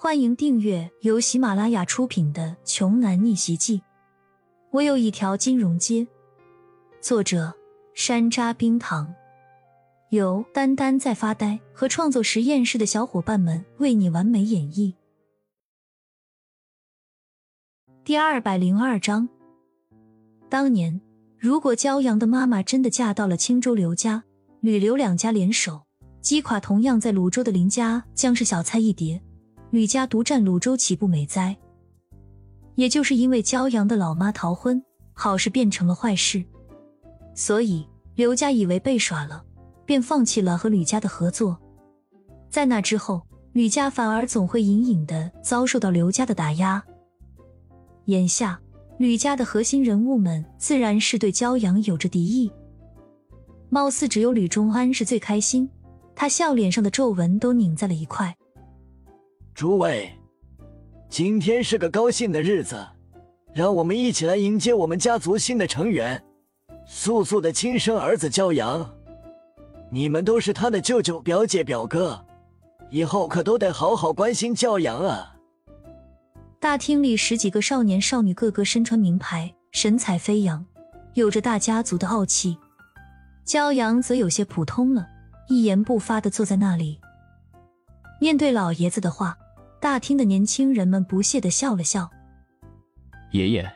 欢迎订阅由喜马拉雅出品的《穷男逆袭记》。我有一条金融街。作者：山楂冰糖，由丹丹在发呆和创作实验室的小伙伴们为你完美演绎。第二百零二章。当年，如果骄阳的妈妈真的嫁到了青州刘家，吕刘两家联手击垮同样在泸州的林家，将是小菜一碟。吕家独占泸州，岂不美哉？也就是因为骄阳的老妈逃婚，好事变成了坏事，所以刘家以为被耍了，便放弃了和吕家的合作。在那之后，吕家反而总会隐隐的遭受到刘家的打压。眼下，吕家的核心人物们自然是对骄阳有着敌意。貌似只有吕中安是最开心，他笑脸上的皱纹都拧在了一块。诸位，今天是个高兴的日子，让我们一起来迎接我们家族新的成员——素素的亲生儿子骄阳。你们都是他的舅舅、表姐、表哥，以后可都得好好关心骄阳啊！大厅里十几个少年少女，个个身穿名牌，神采飞扬，有着大家族的傲气。骄阳则有些普通了，一言不发的坐在那里，面对老爷子的话。大厅的年轻人们不屑的笑了笑。爷爷，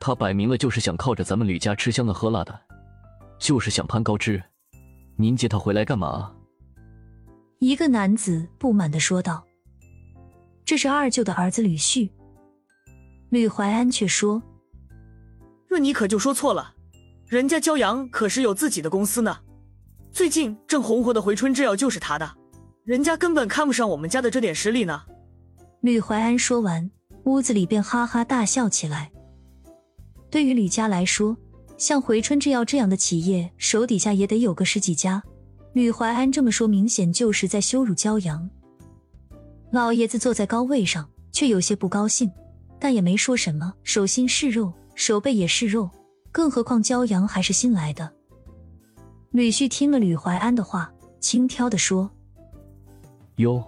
他摆明了就是想靠着咱们吕家吃香的喝辣的，就是想攀高枝。您接他回来干嘛？一个男子不满的说道。这是二舅的儿子吕旭。吕怀安却说：“那你可就说错了，人家骄阳可是有自己的公司呢，最近正红火的回春制药就是他的，人家根本看不上我们家的这点实力呢。”吕怀安说完，屋子里便哈哈大笑起来。对于吕家来说，像回春制药这样的企业，手底下也得有个十几家。吕怀安这么说，明显就是在羞辱骄阳。老爷子坐在高位上，却有些不高兴，但也没说什么。手心是肉，手背也是肉，更何况骄阳还是新来的。吕旭听了吕怀安的话，轻佻的说：“哟，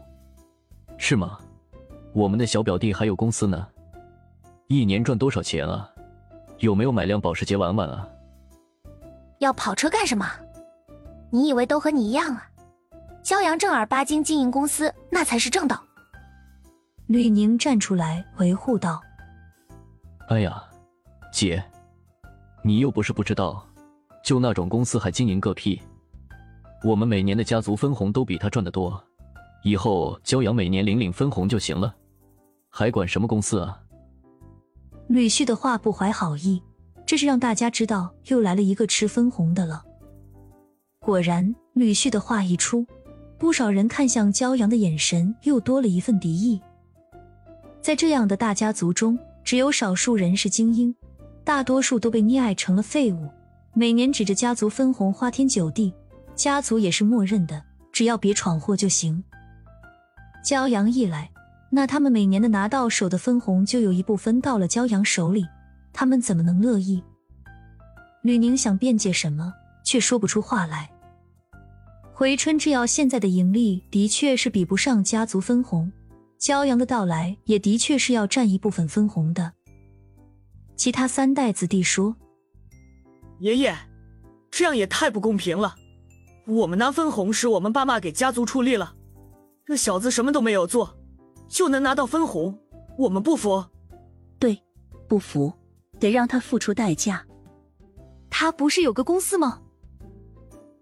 是吗？”我们的小表弟还有公司呢，一年赚多少钱啊？有没有买辆保时捷玩玩啊？要跑车干什么？你以为都和你一样啊？骄阳正儿八经经营公司，那才是正道。吕宁站出来维护道：“哎呀，姐，你又不是不知道，就那种公司还经营个屁！我们每年的家族分红都比他赚的多，以后骄阳每年领领分红就行了。”还管什么公司啊？吕旭的话不怀好意，这是让大家知道又来了一个吃分红的了。果然，吕旭的话一出，不少人看向骄阳的眼神又多了一份敌意。在这样的大家族中，只有少数人是精英，大多数都被溺爱成了废物，每年指着家族分红花天酒地，家族也是默认的，只要别闯祸就行。骄阳一来。那他们每年的拿到手的分红就有一部分到了骄阳手里，他们怎么能乐意？吕宁想辩解什么，却说不出话来。回春制药现在的盈利的确是比不上家族分红，骄阳的到来也的确是要占一部分分红的。其他三代子弟说：“爷爷，这样也太不公平了。我们拿分红是我们爸妈给家族出力了，这小子什么都没有做。”就能拿到分红，我们不服。对，不服，得让他付出代价。他不是有个公司吗？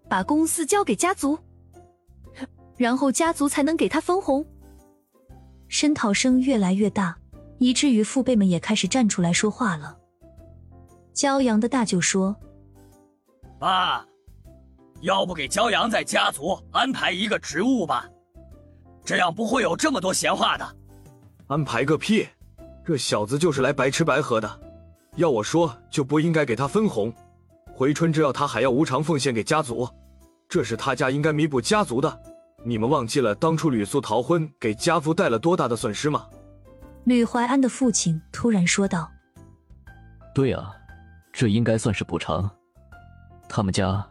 把公司交给家族，然后家族才能给他分红。声讨声越来越大，以至于父辈们也开始站出来说话了。骄阳的大舅说：“爸，要不给骄阳在家族安排一个职务吧？”这样不会有这么多闲话的。安排个屁！这小子就是来白吃白喝的。要我说，就不应该给他分红。回春之药他还要无偿奉献给家族，这是他家应该弥补家族的。你们忘记了当初吕素逃婚给家族带了多大的损失吗？吕怀安的父亲突然说道：“对啊，这应该算是补偿。他们家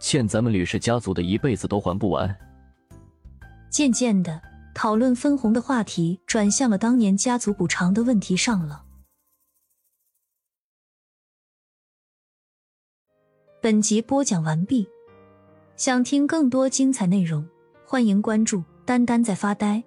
欠咱们吕氏家族的一辈子都还不完。”渐渐的，讨论分红的话题转向了当年家族补偿的问题上了。本集播讲完毕，想听更多精彩内容，欢迎关注“丹丹在发呆”。